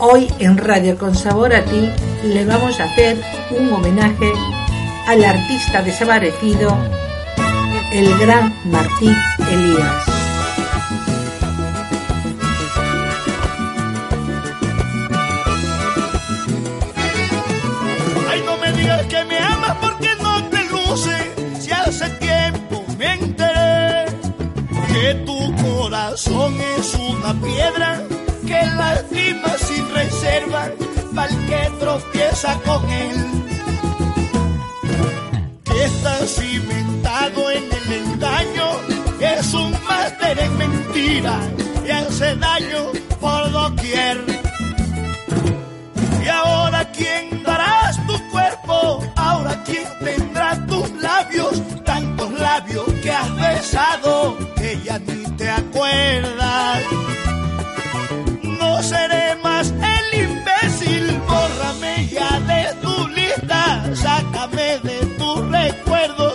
Hoy en Radio con Sabor a Ti le vamos a hacer un homenaje al artista desaparecido, el gran Martín Elías. Ay, no me digas que me amas porque no te luce. Si hace tiempo me enteré que tu corazón es una piedra que lastima sin reserva para el que tropieza con él. Que está cimentado en el engaño, es un máster en mentira y hace daño por doquier. Y ahora quién darás tu cuerpo, ahora quién tendrá tus labios, tantos labios que has besado sácame de tus recuerdos,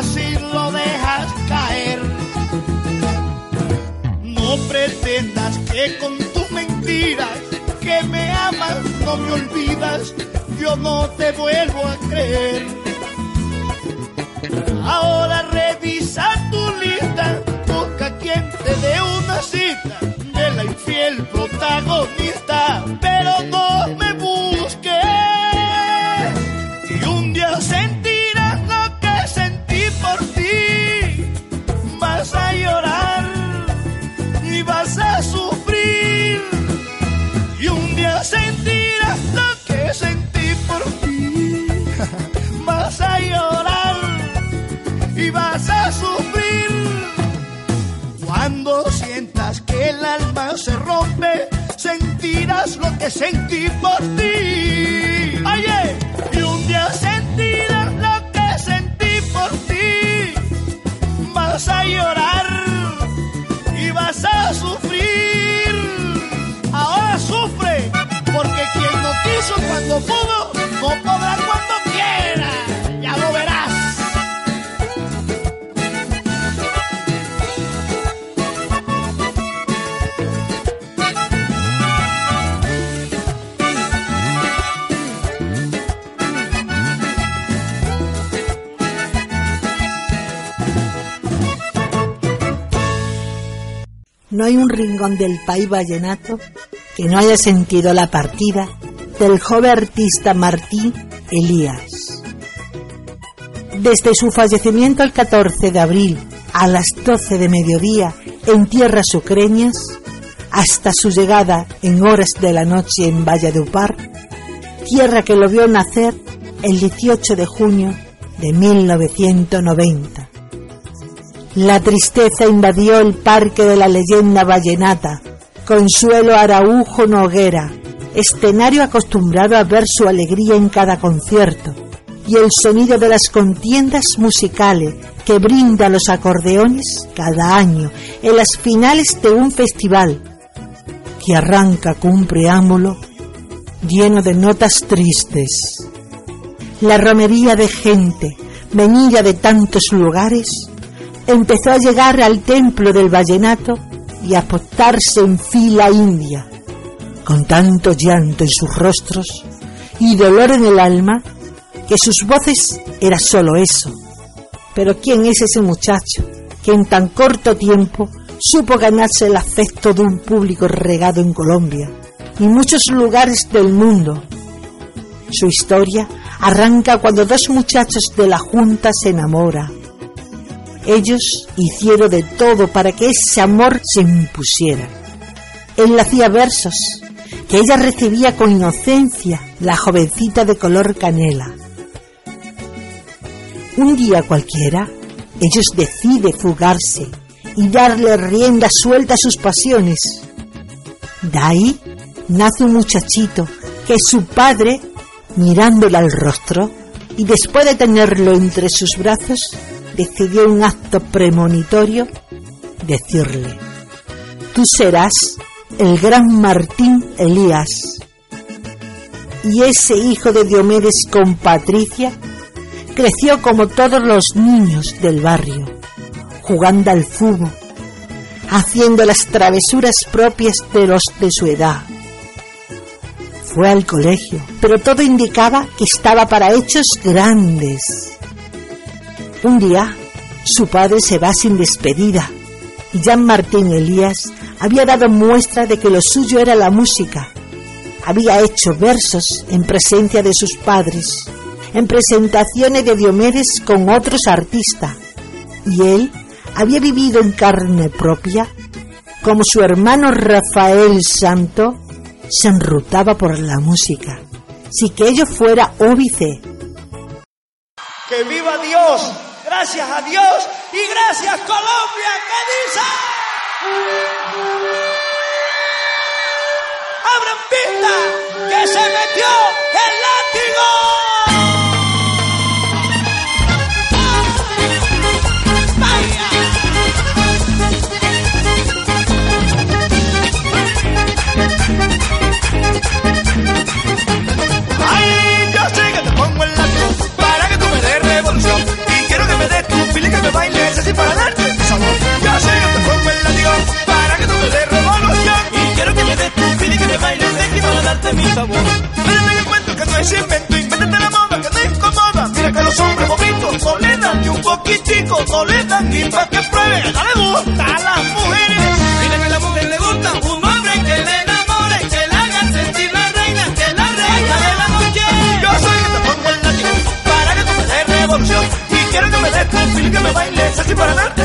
fácil lo dejas caer. No pretendas que con tus mentiras que me amas no me olvidas. Yo no te vuelvo a creer. Ahora revisa tu lista, busca quien te dé una cita de la infiel protagonista, pero no que sentí por ti. Oye, y un día sentirás lo que sentí por ti. Vas a llorar y vas a sufrir. Ahora sufre, porque quien no quiso cuando pudo, no podrá cuando No hay un rincón del país vallenato que no haya sentido la partida del joven artista Martín Elías. Desde su fallecimiento el 14 de abril a las 12 de mediodía en tierras ucranias hasta su llegada en horas de la noche en Valladupar, tierra que lo vio nacer el 18 de junio de 1990. La tristeza invadió el parque de la leyenda vallenata, Consuelo Araujo Noguera, escenario acostumbrado a ver su alegría en cada concierto, y el sonido de las contiendas musicales que brinda los acordeones cada año en las finales de un festival que arranca con un preámbulo lleno de notas tristes. La romería de gente, venida de tantos lugares, empezó a llegar al templo del vallenato y a postarse en fila india, con tanto llanto en sus rostros y dolor en el alma, que sus voces era solo eso. Pero ¿quién es ese muchacho que en tan corto tiempo supo ganarse el afecto de un público regado en Colombia y muchos lugares del mundo? Su historia arranca cuando dos muchachos de la Junta se enamoran. Ellos hicieron de todo para que ese amor se impusiera. Él hacía versos que ella recibía con inocencia, la jovencita de color canela. Un día cualquiera, ellos deciden fugarse y darle rienda suelta a sus pasiones. De ahí nace un muchachito que su padre, mirándole al rostro y después de tenerlo entre sus brazos, decidió un acto premonitorio decirle, tú serás el gran Martín Elías. Y ese hijo de Diomedes con Patricia creció como todos los niños del barrio, jugando al fútbol, haciendo las travesuras propias de los de su edad. Fue al colegio, pero todo indicaba que estaba para hechos grandes. Un día, su padre se va sin despedida y Jean Martín Elías había dado muestra de que lo suyo era la música. Había hecho versos en presencia de sus padres, en presentaciones de Diomedes con otros artistas, y él había vivido en carne propia como su hermano Rafael Santo se enrutaba por la música, si que ello fuera óbice. ¡Que viva Dios! Gracias a Dios y gracias Colombia, ¿qué dice? ¡Abran pista! ¡Que se metió el látigo! Dan ni para que pruebe. No le gusta a las mujeres. Mira que a la mujer le gusta un hombre que le enamore, que la haga sentir la reina, que la reina de la noche. Yo soy que te pongo el látigo para que tú me des revolución. Y quiero que me des tu que me bailes así para darte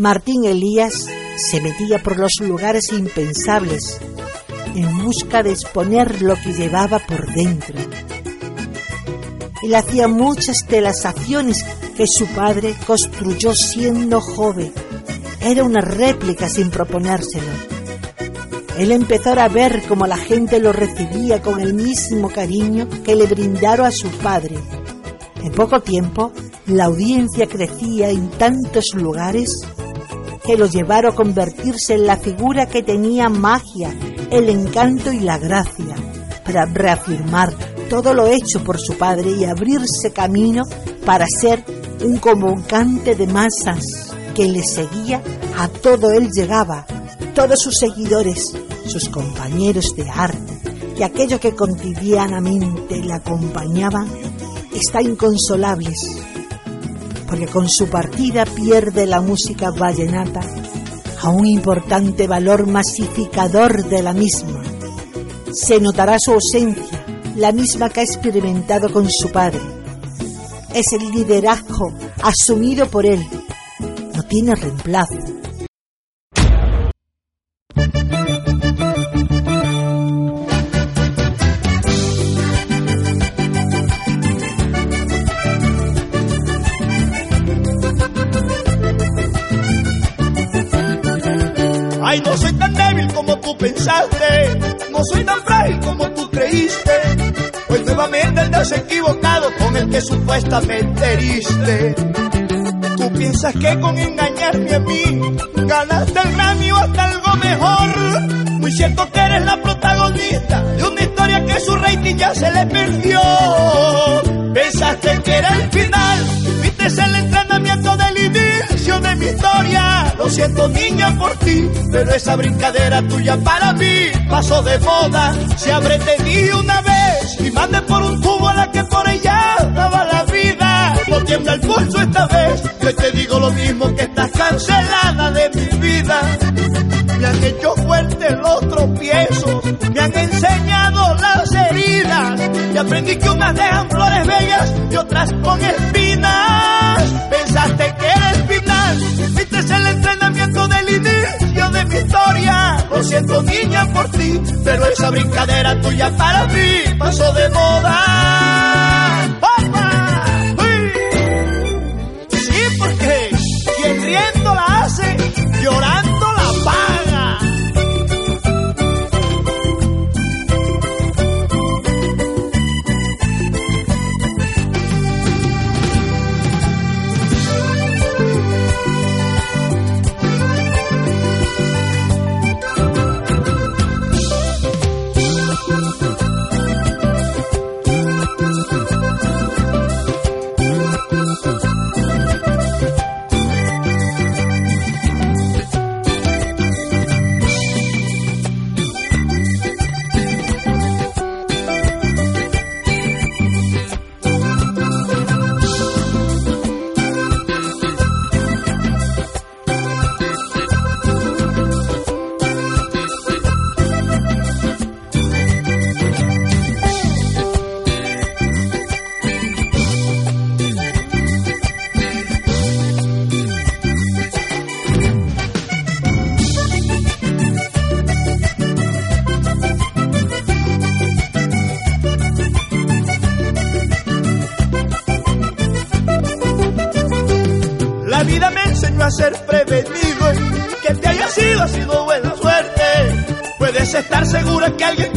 Martín Elías se metía por los lugares impensables en busca de exponer lo que llevaba por dentro. Él hacía muchas de las acciones que su padre construyó siendo joven. Era una réplica sin proponérselo. Él empezó a ver cómo la gente lo recibía con el mismo cariño que le brindaron a su padre. En poco tiempo, la audiencia crecía en tantos lugares que lo llevaron a convertirse en la figura que tenía magia, el encanto y la gracia, para reafirmar todo lo hecho por su padre y abrirse camino para ser un convocante de masas que le seguía a todo él llegaba, todos sus seguidores, sus compañeros de arte y aquellos que cotidianamente le acompañaban, está inconsolables porque con su partida pierde la música vallenata a un importante valor masificador de la misma. Se notará su ausencia, la misma que ha experimentado con su padre. Es el liderazgo asumido por él. No tiene reemplazo. Ay, no soy tan débil como tú pensaste, no soy tan frágil como tú creíste. Pues nuevamente andas equivocado con el que supuestamente heriste. Tú piensas que con engañarme a mí ganaste el Grammy o hasta algo mejor. Muy cierto que eres la protagonista de una historia que su rating ya se le perdió. Pensaste que era el final, viste el entrenamiento del inicio de mi historia. Lo siento niña por ti, pero esa brincadera tuya para mí pasó de moda. Si habré tenido una vez y mande por un tubo a la que por ella daba la vida. Tiembla el pulso esta vez, que te digo lo mismo que estás cancelada de mi vida. Me han hecho fuerte los tropiezos, me han enseñado las heridas y aprendí que unas dejan flores bellas y otras con espinas. Pensaste que era el final, viste el entrenamiento del inicio de mi historia. Lo siento niña por ti, pero esa brincadera tuya para mí pasó de moda. Quien riendo la hace, llorando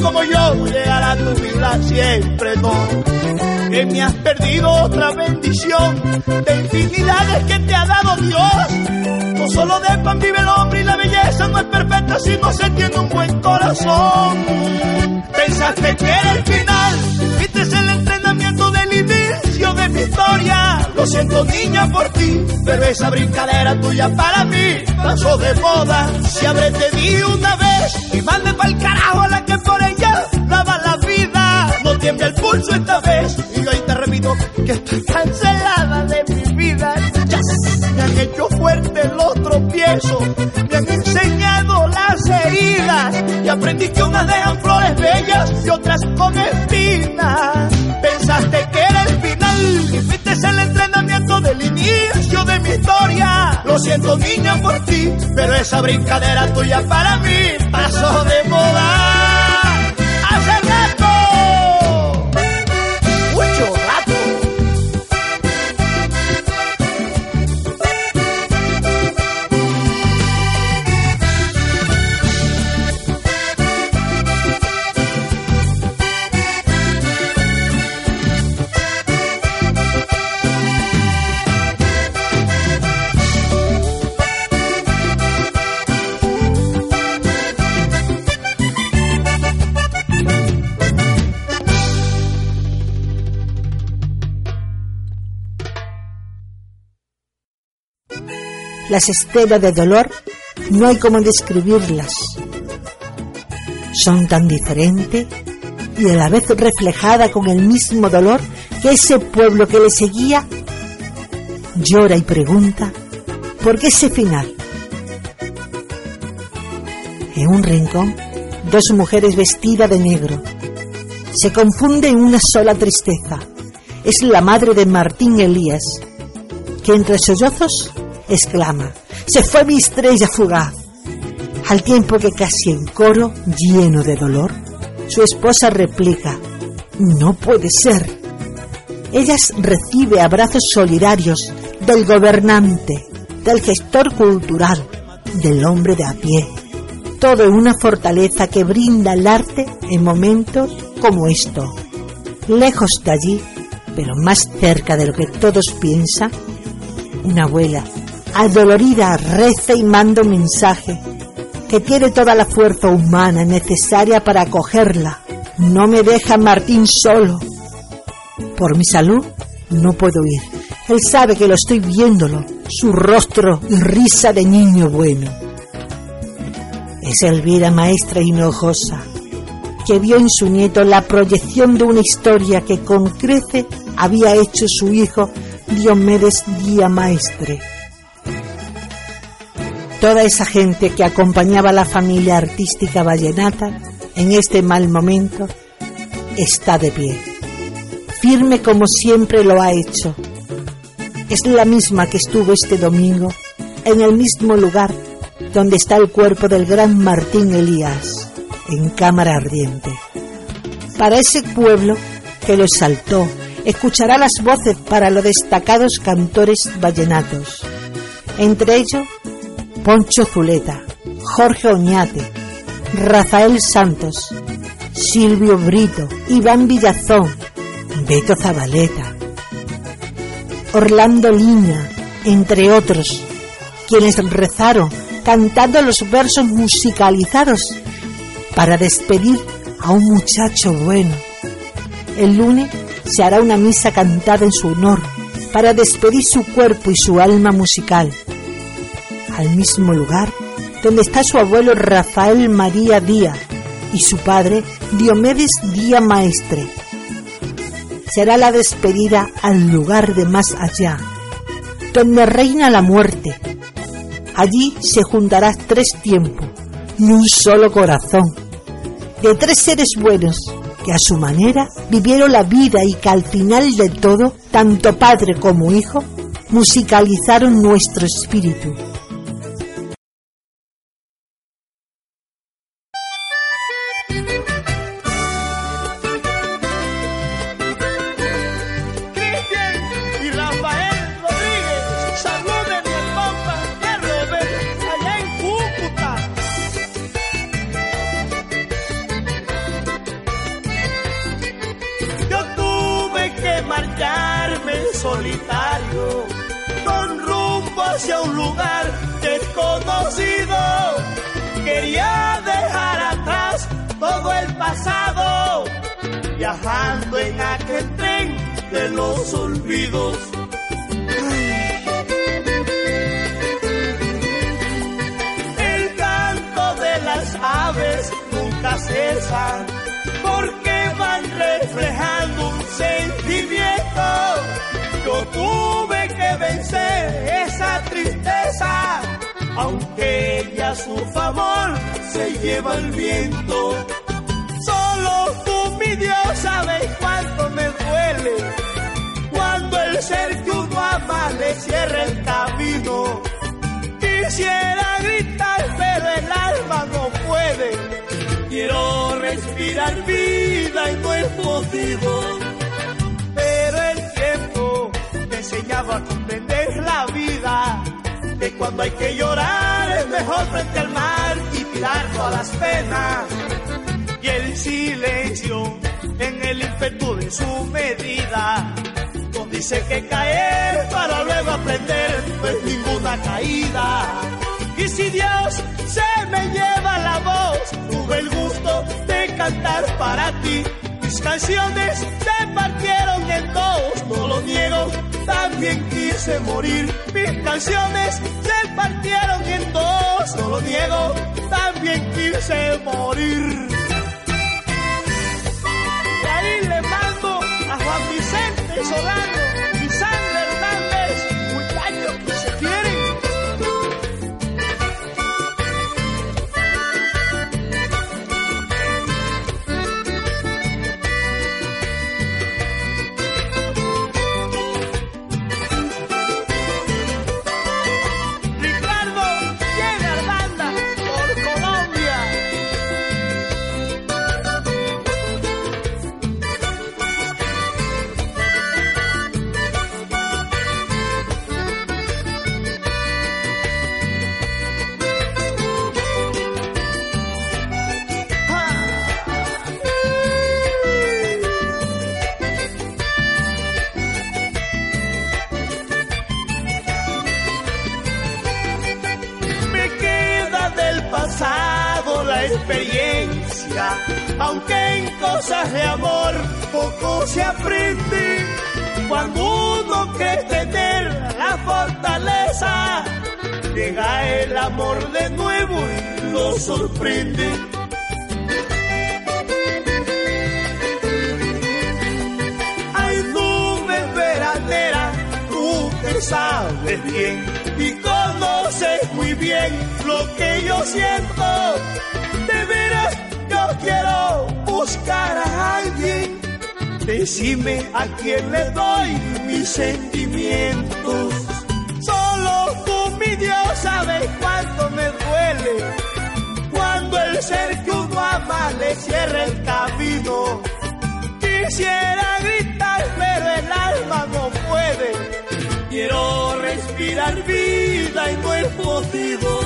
como yo llegará a tu vida siempre, no. que me has perdido otra bendición de infinidades que te ha dado Dios. No solo de pan vive el hombre y la belleza no es perfecta si no se tiene un buen corazón. Pensaste que era el final, viste el entrenamiento del inicio de mi historia. Lo siento niña por ti, pero esa brincadera tuya para mí pasó de moda. Si habré te di una vez y mande pa'l carajo a la que por ella lava la vida. No tiembla el pulso esta vez y yo ahí te repito que estoy cancelada de mi vida. Ya me han hecho fuerte los tropiezos, me han enseñado las heridas y aprendí que unas dejan flores bellas y otras con espinas. Del inicio de mi historia. Lo siento niña por ti, pero esa brincadera tuya para mí pasó de moda. Las escenas de dolor no hay como describirlas. Son tan diferentes y a la vez reflejada con el mismo dolor que ese pueblo que le seguía llora y pregunta por qué ese final. En un rincón, dos mujeres vestidas de negro se confunden en una sola tristeza. Es la madre de Martín Elías, que entre sollozos exclama, se fue mi estrella fugaz. Al tiempo que casi en coro, lleno de dolor, su esposa replica, no puede ser. Ellas recibe abrazos solidarios del gobernante, del gestor cultural, del hombre de a pie. Todo una fortaleza que brinda el arte en momentos como esto. Lejos de allí, pero más cerca de lo que todos piensan, una abuela adolorida reza y manda un mensaje que tiene toda la fuerza humana necesaria para acogerla. No me deja Martín solo. Por mi salud no puedo ir. Él sabe que lo estoy viéndolo, su rostro y risa de niño bueno. Es Elvira maestra hinojosa, que vio en su nieto la proyección de una historia que con crece había hecho su hijo Diomedes Día Maestre toda esa gente que acompañaba a la familia artística vallenata en este mal momento está de pie, firme como siempre lo ha hecho. Es la misma que estuvo este domingo en el mismo lugar donde está el cuerpo del gran Martín Elías, en cámara ardiente. Para ese pueblo que lo exaltó, escuchará las voces para los destacados cantores vallenatos. Entre ellos, Poncho Zuleta, Jorge Oñate, Rafael Santos, Silvio Brito, Iván Villazón, Beto Zabaleta, Orlando Liña, entre otros, quienes rezaron cantando los versos musicalizados para despedir a un muchacho bueno. El lunes se hará una misa cantada en su honor para despedir su cuerpo y su alma musical al mismo lugar donde está su abuelo Rafael María Díaz y su padre Diomedes Díaz Maestre. Será la despedida al lugar de más allá, donde reina la muerte. Allí se juntará tres tiempos y un solo corazón, de tres seres buenos que a su manera vivieron la vida y que al final de todo, tanto padre como hijo, musicalizaron nuestro espíritu los olvidos. El canto de las aves nunca cesa, porque van reflejando un sentimiento. Yo tuve que vencer esa tristeza, aunque ya su favor se lleva el viento. Solo tú, mi Dios, sabes cuánto me duele el ser que uno ama le cierra el camino. Quisiera gritar, pero el alma no puede. Quiero respirar vida y no es motivo. Pero el tiempo me enseñaba a comprender la vida. Que cuando hay que llorar es mejor frente al mar y tirar todas las penas y el silencio en el ímpetu de su medida. Dice que caer para luego aprender no es ninguna caída. Y si Dios se me lleva la voz, tuve el gusto de cantar para ti. Mis canciones se partieron en dos, no lo niego, también quise morir. Mis canciones se partieron en dos, no lo niego, también quise morir. Y ahí le y no es motivo.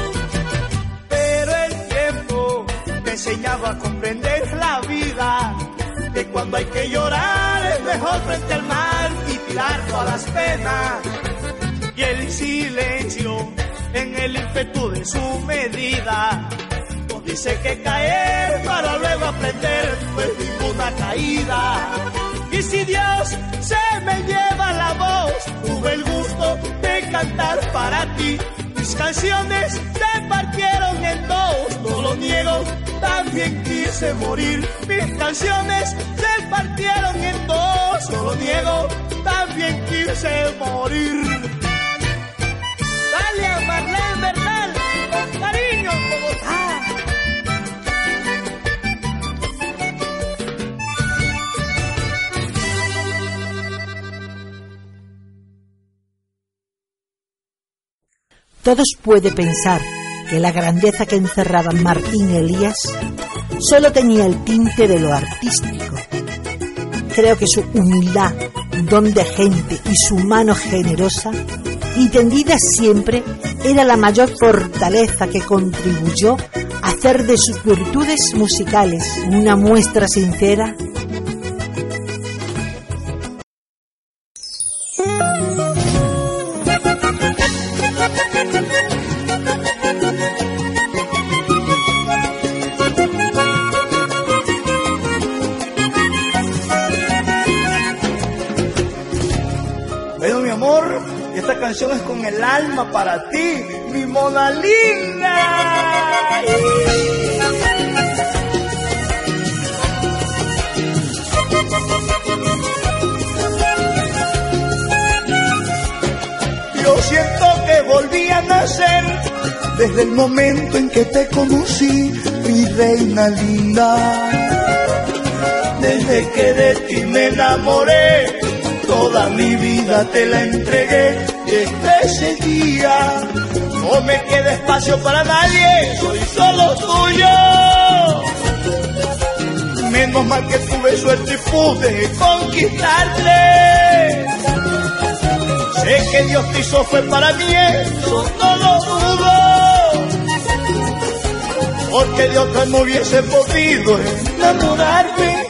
Pero el tiempo me enseñaba a comprender la vida. Que cuando hay que llorar es mejor frente al mar y tirar todas las penas. Y el silencio en el ímpetu de su medida. Dice que caer para luego aprender no es ninguna caída. Y si Dios se me lleva la voz, tuve el gusto de cantar para ti. Mis canciones se partieron en dos, no lo niego, también quise morir. Mis canciones se partieron en dos, no lo niego, también quise morir. Dale a Marlene Bernal, con cariño. Todos puede pensar que la grandeza que encerraba Martín Elías solo tenía el tinte de lo artístico. Creo que su humildad, don de gente y su mano generosa, y tendida siempre, era la mayor fortaleza que contribuyó a hacer de sus virtudes musicales una muestra sincera bueno, mi amor, esta canción es con el alma para ti, mi Mona Linda. Siento que volví a nacer desde el momento en que te conocí, mi reina linda. Desde que de ti me enamoré, toda mi vida te la entregué desde ese día. No me queda espacio para nadie, soy solo tuyo. Menos mal que tuve suerte y pude conquistarte. Sé que Dios te hizo fue para mí, eso no lo dudo. Porque de otra no hubiese podido enamorarme.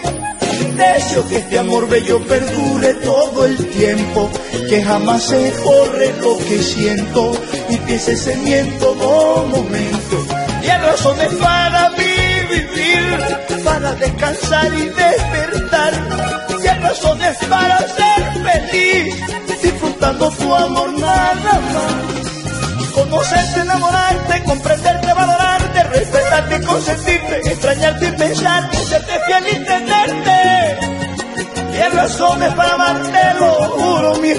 Deseo que este amor bello perdure todo el tiempo, que jamás se borre lo que siento y piense ese en todo momento. Y hay razones para mí vivir, para descansar y despertar. Y hay razones para ser feliz, disfrutando tu amor nada más. Conocerte, enamorarte, comprenderte, valorarte, respetarte, consentirte, extrañarte y pensarte, serte fiel y tenerte. Y razones para amarte, lo juro, mi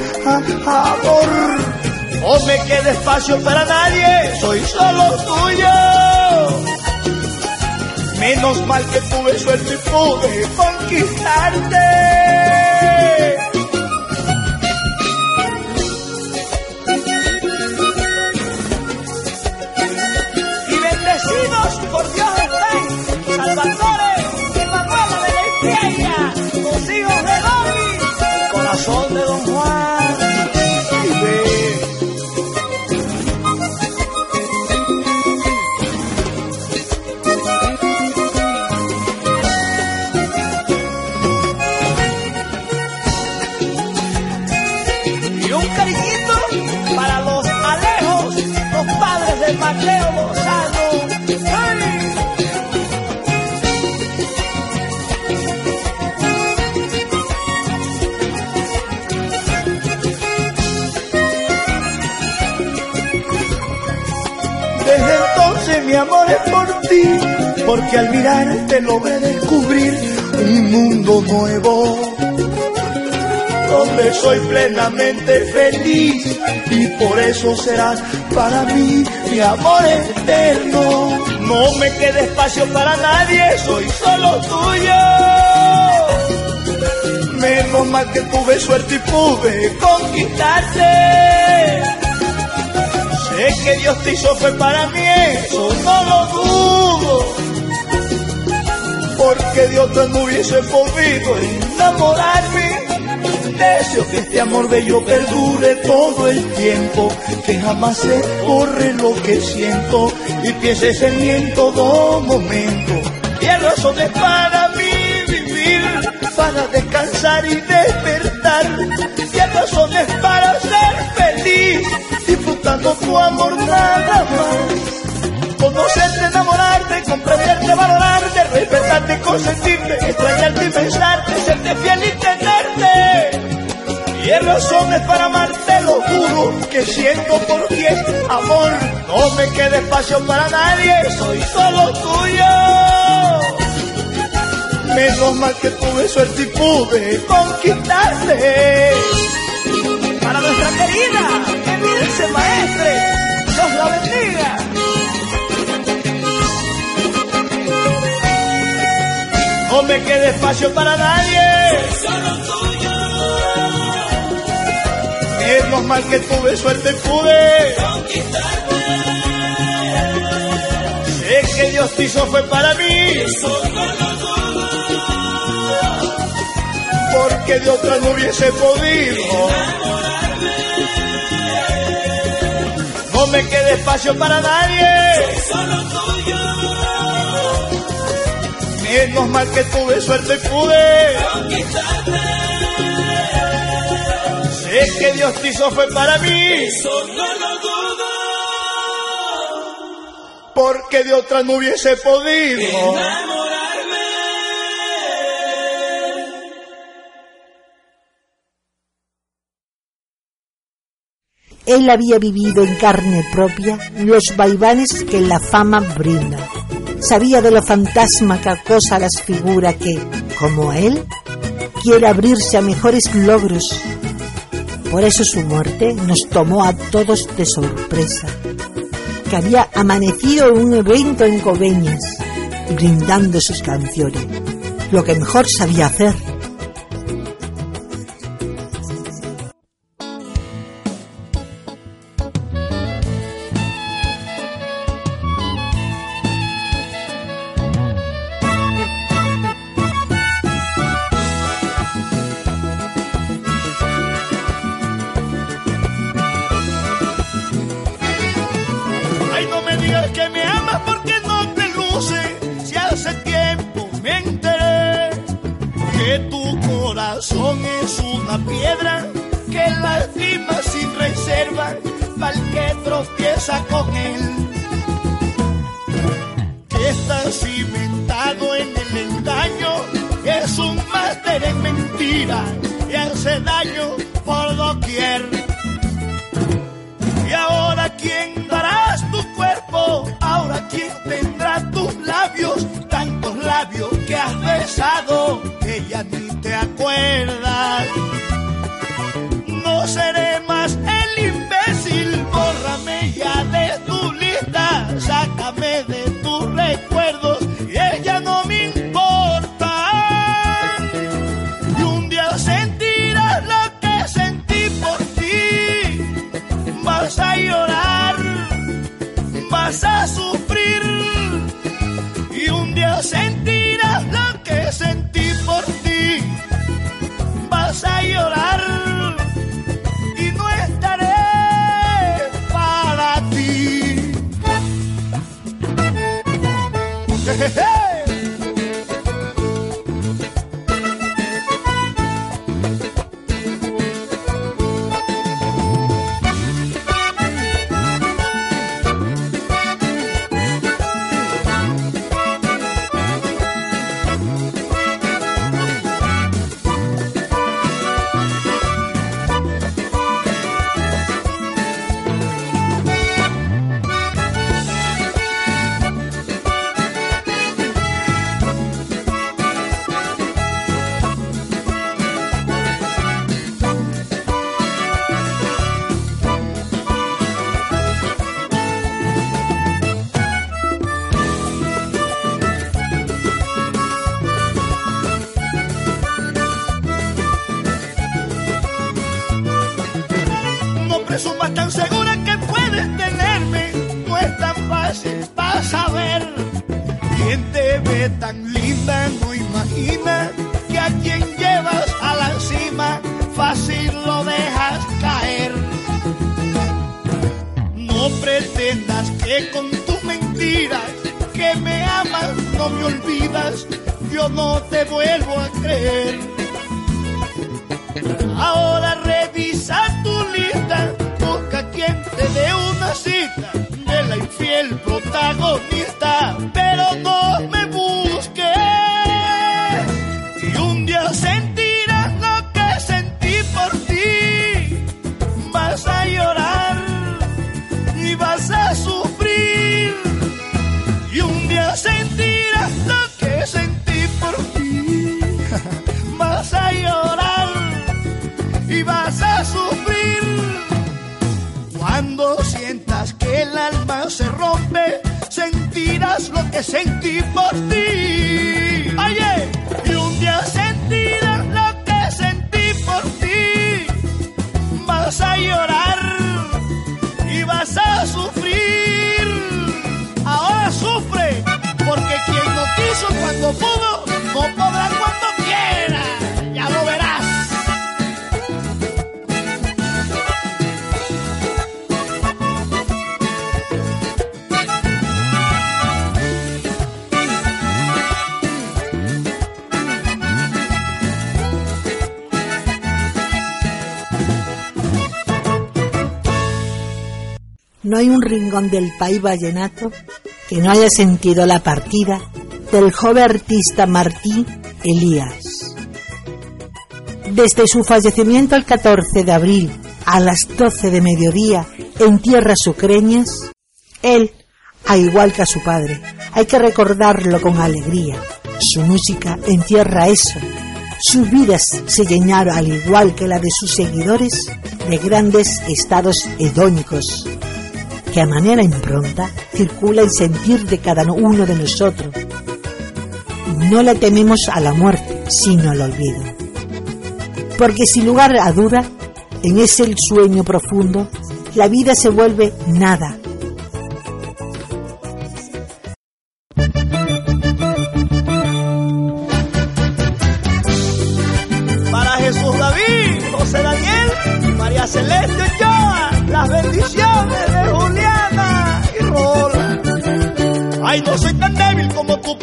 amor. No me quede espacio para nadie, soy solo tuyo. Menos mal que tuve suerte y pude conquistarte. Porque al mirarte logré descubrir un mundo nuevo donde soy plenamente feliz y por eso serás para mí mi amor eterno. No me quede espacio para nadie, soy solo tuyo. Menos mal que tuve suerte y pude conquistarte. Sé que Dios te hizo fue para mí, eso no lo dudo. Porque de otra no hubiese podido enamorarme. Deseo que este amor bello perdure todo el tiempo, que jamás se borre lo que siento y pienses en mí en todo momento. Y razones para mí vivir, para descansar y despertar. Y razones para ser feliz, disfrutando tu amor nada más. Conocerte, enamorarte, comprenderte, valorarte, respetarte, consentirte, extrañarte y pensarte, serte fiel y tenerte. Y hay razones para amarte, lo juro, que siento por ti es amor. No me quede espacio para nadie, soy solo tuyo. Menos mal que tuve suerte y pude conquistarte. Para nuestra querida, Emilce Maestre, Dios la bendiga. No me quede espacio para nadie. Menos mal que tuve suerte pude Sé que Dios te hizo fue para mí. Porque de otra no hubiese podido. No me quede espacio para nadie. Menos mal que tuve suerte y pude. Sé que Dios te hizo fue para mí. Porque de otra no hubiese podido. él había vivido en carne propia los vaivanes que la fama brinda. Sabía de lo fantasma que acosa las figuras que, como él, quiere abrirse a mejores logros. Por eso su muerte nos tomó a todos de sorpresa. Que había amanecido un evento en Coveñas, brindando sus canciones, lo que mejor sabía hacer. quieren mentiras y hace daño por doquier. Y ahora quién darás tu cuerpo, ahora quién tendrá tus labios, tantos labios que has besado, ella ni no hay un rincón del país vallenato que no haya sentido la partida del joven artista Martín Elías. Desde su fallecimiento el 14 de abril a las 12 de mediodía en tierras ucreñas, él, al igual que a su padre, hay que recordarlo con alegría. Su música encierra eso. Sus vidas se llenaron, al igual que la de sus seguidores, de grandes estados hedónicos, que a manera impronta circula el sentir de cada uno de nosotros. No le tememos a la muerte, sino al olvido. Porque sin lugar a duda, en ese sueño profundo, la vida se vuelve nada.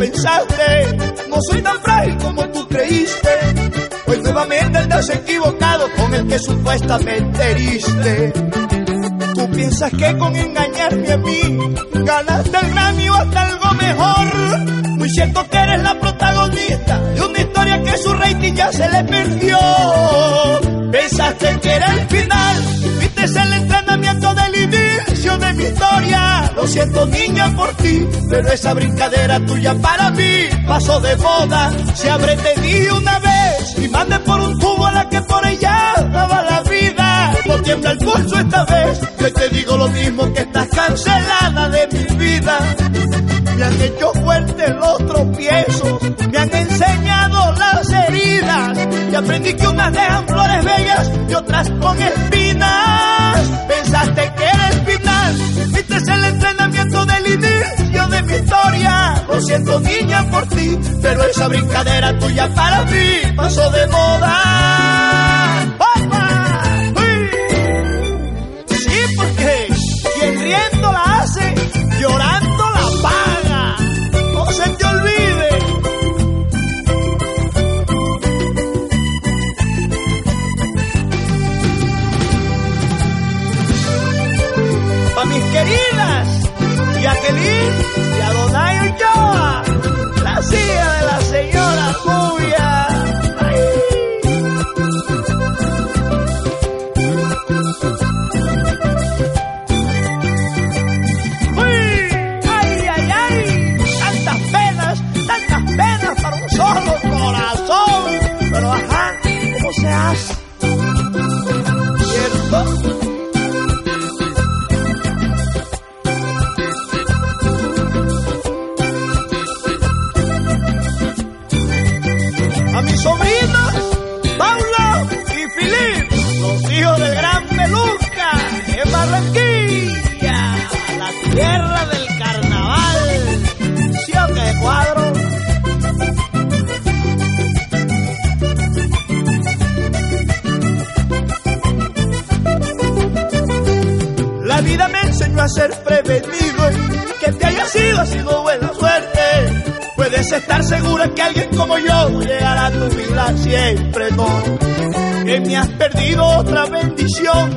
Pensaste, no soy tan frágil como tú creíste. Hoy nuevamente andas equivocado con el que supuestamente heriste. Tú piensas que con engañarme a mí ganaste el Grammy hasta algo mejor. Muy cierto que eres la protagonista de una historia que su rating ya se le perdió. Pensaste que era el final, viste el entrenamiento del inicio de mi historia. Lo siento niña por ti, pero esa brincadera tuya para mí pasó de moda. Se abre te di una vez y mande por un tubo a la que por ella daba la vida. No tiembla el pulso esta vez, yo te digo lo mismo que estás cancelada de mi vida. Me han hecho fuerte los tropiezos, me han enseñado las heridas y aprendí que unas dejan flores bellas y otras con espinas. Pensaste que era el final, viste el entrenamiento del inicio de mi historia. Lo siento niña por ti, pero esa brincadera tuya para mí pasó de moda. Queridas, Jacqueline y Adonai Ochoa, la silla de otra bendición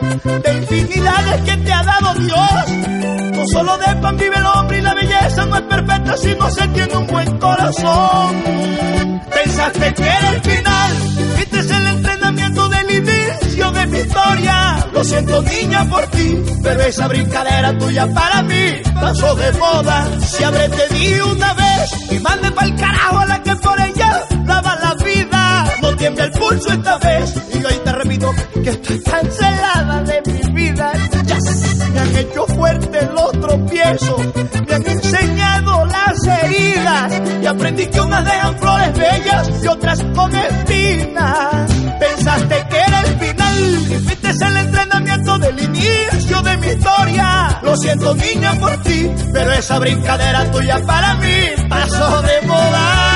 de infinidades que te ha dado Dios. No solo de pan vive el hombre y la belleza no es perfecta si no se tiene un buen corazón. Pensaste que era el final, viste el entrenamiento del inicio de mi historia. Lo siento niña por ti, pero esa brincadera tuya para mí pasó de moda. Si abre te di una vez y mande pa'l carajo a la que por ella daba la vida. No tiembla el pulso esta vez y hoy estoy cancelada de mi vida. Me han hecho fuerte los tropiezos, me han enseñado las heridas y aprendí que unas dejan flores bellas y otras con espinas. Pensaste que era el final y fuiste el entrenamiento del inicio de mi historia. Lo siento niña por ti, pero esa brincadera tuya para mí pasó de moda.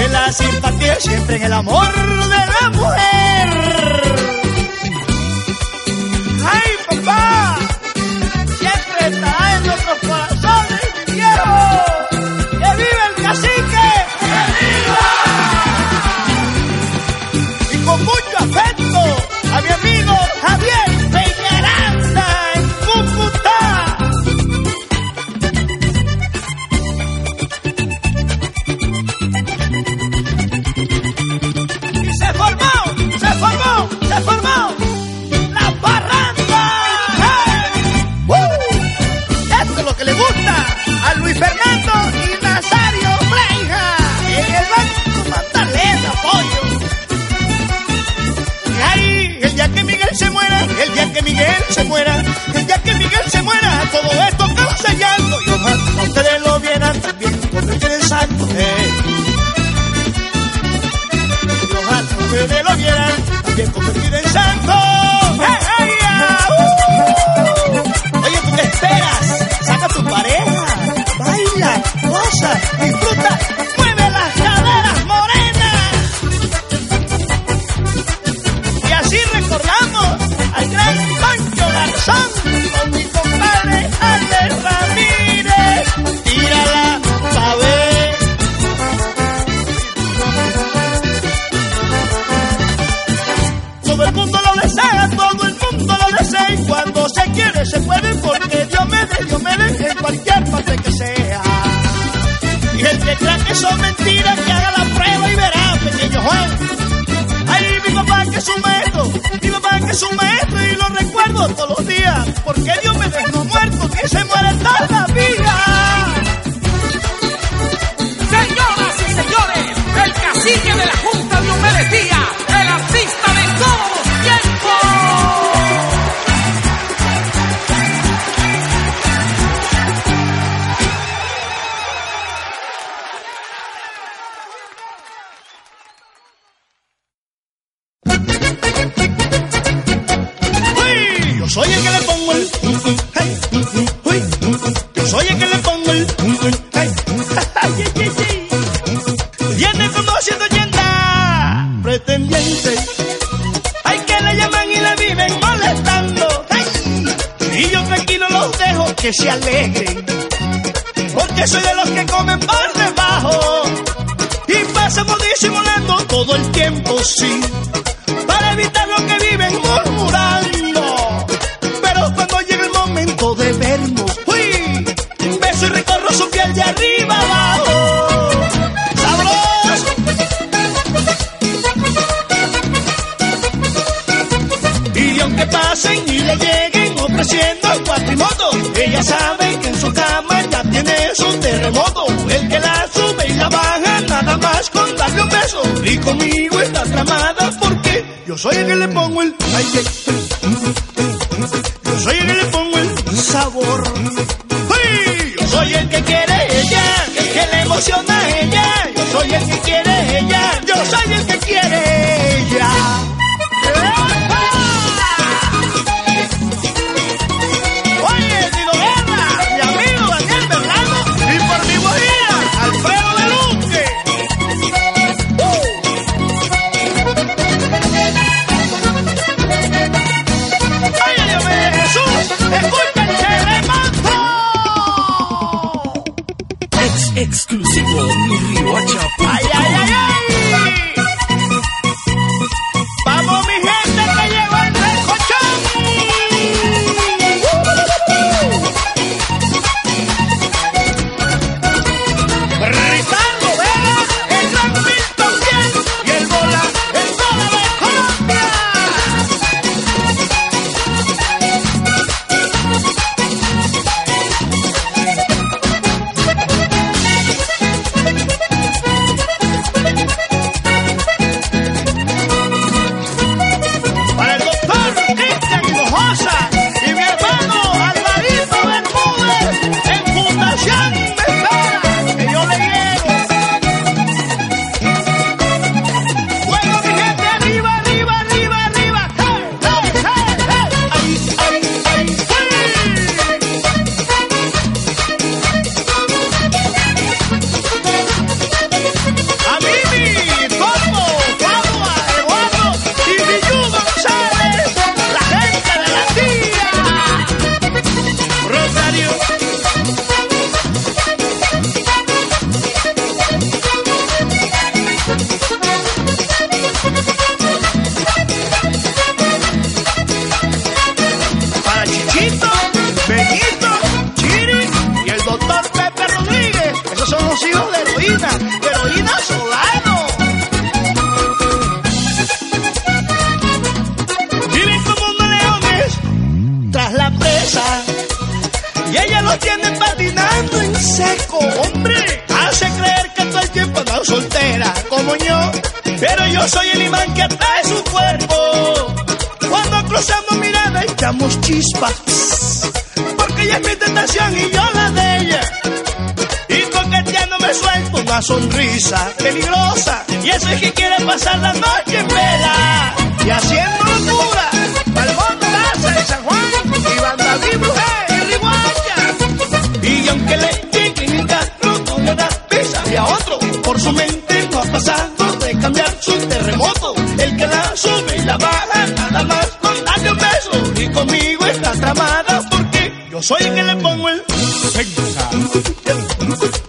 de la simpatía, siempre en el amor de la mujer. quiere se puede porque Dios me dé, Dios me dé en cualquier parte que sea. Y el que crea que son mentiras, que haga la prueba y verá, pequeño Juan. Ay, mi papá que es un maestro, mi papá que es un maestro y lo recuerdo todos los días, porque Dios me dejó muerto, que se muere toda la vida. Que se alegren. Porque soy de los que comen por debajo. Y pasamos disimulando todo el tiempo, sí. Para evitar lo que viven murmurando. Ella sabe que en su cama ya tiene su terremoto. El que la sube y la baja nada más con darle un beso. Y conmigo está tramada porque yo soy el que le pongo el... ay. Yo soy el que le pongo el sabor. ¡Ay! Yo soy el que quiere ella, el que le emociona a ella. Yo soy el que quiere ella, yo soy el que quiere ella. Porque yo soy el que le pongo el.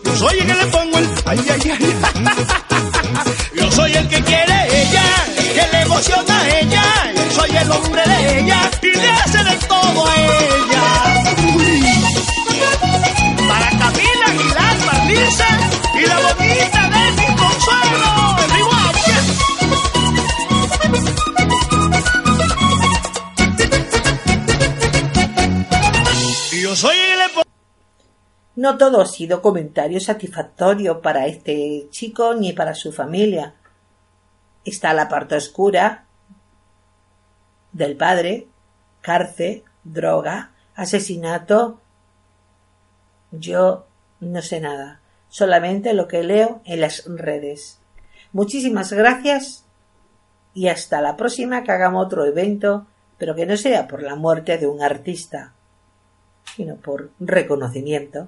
Yo soy el que le pongo el. Ay, ay, ay. Yo soy el que quiere ella, el que le emociona a ella. Yo soy el hombre de ella y le hace de todo a ella. No todo ha sido comentario satisfactorio para este chico ni para su familia. Está la parte oscura del padre, cárcel, droga, asesinato. Yo no sé nada, solamente lo que leo en las redes. Muchísimas gracias y hasta la próxima que hagamos otro evento, pero que no sea por la muerte de un artista, sino por reconocimiento.